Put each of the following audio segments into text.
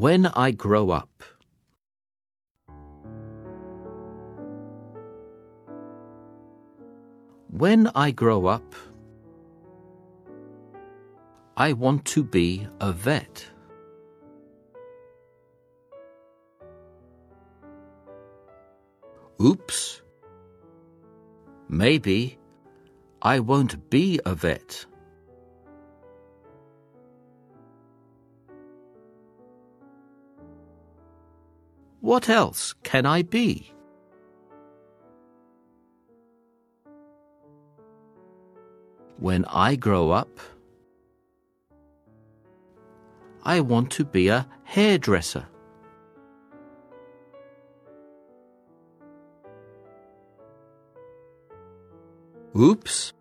When I grow up. When I grow up, I want to be a vet. Oops. Maybe I won't be a vet. What else can I be? When I grow up, I want to be a hairdresser. Oops.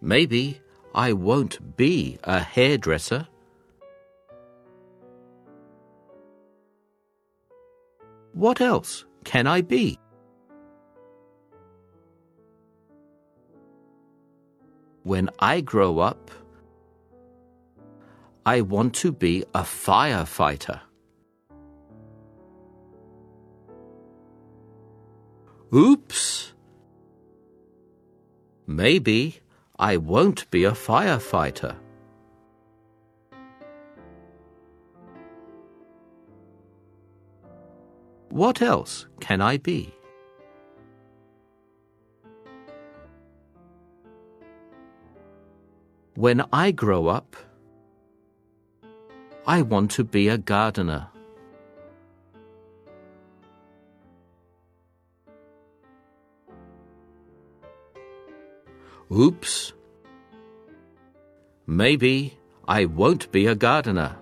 Maybe I won't be a hairdresser. What else can I be? When I grow up, I want to be a firefighter. Oops! Maybe I won't be a firefighter. What else can I be? When I grow up, I want to be a gardener. Oops. Maybe I won't be a gardener.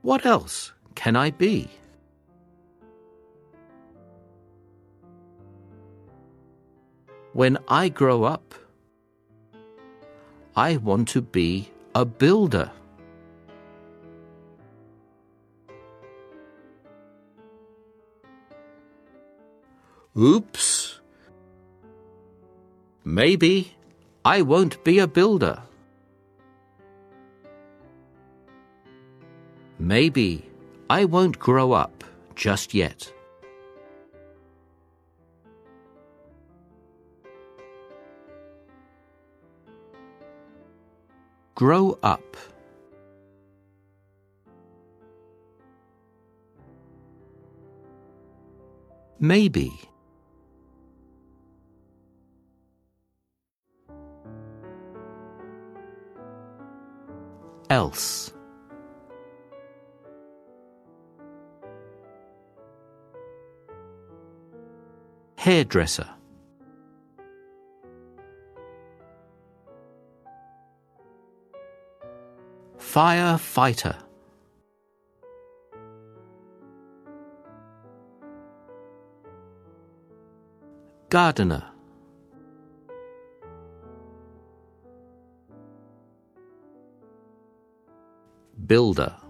What else can I be? When I grow up, I want to be a builder. Oops. Maybe I won't be a builder. Maybe I won't grow up just yet. Grow up. Maybe. Else. Hairdresser. Firefighter. Gardener. Builder.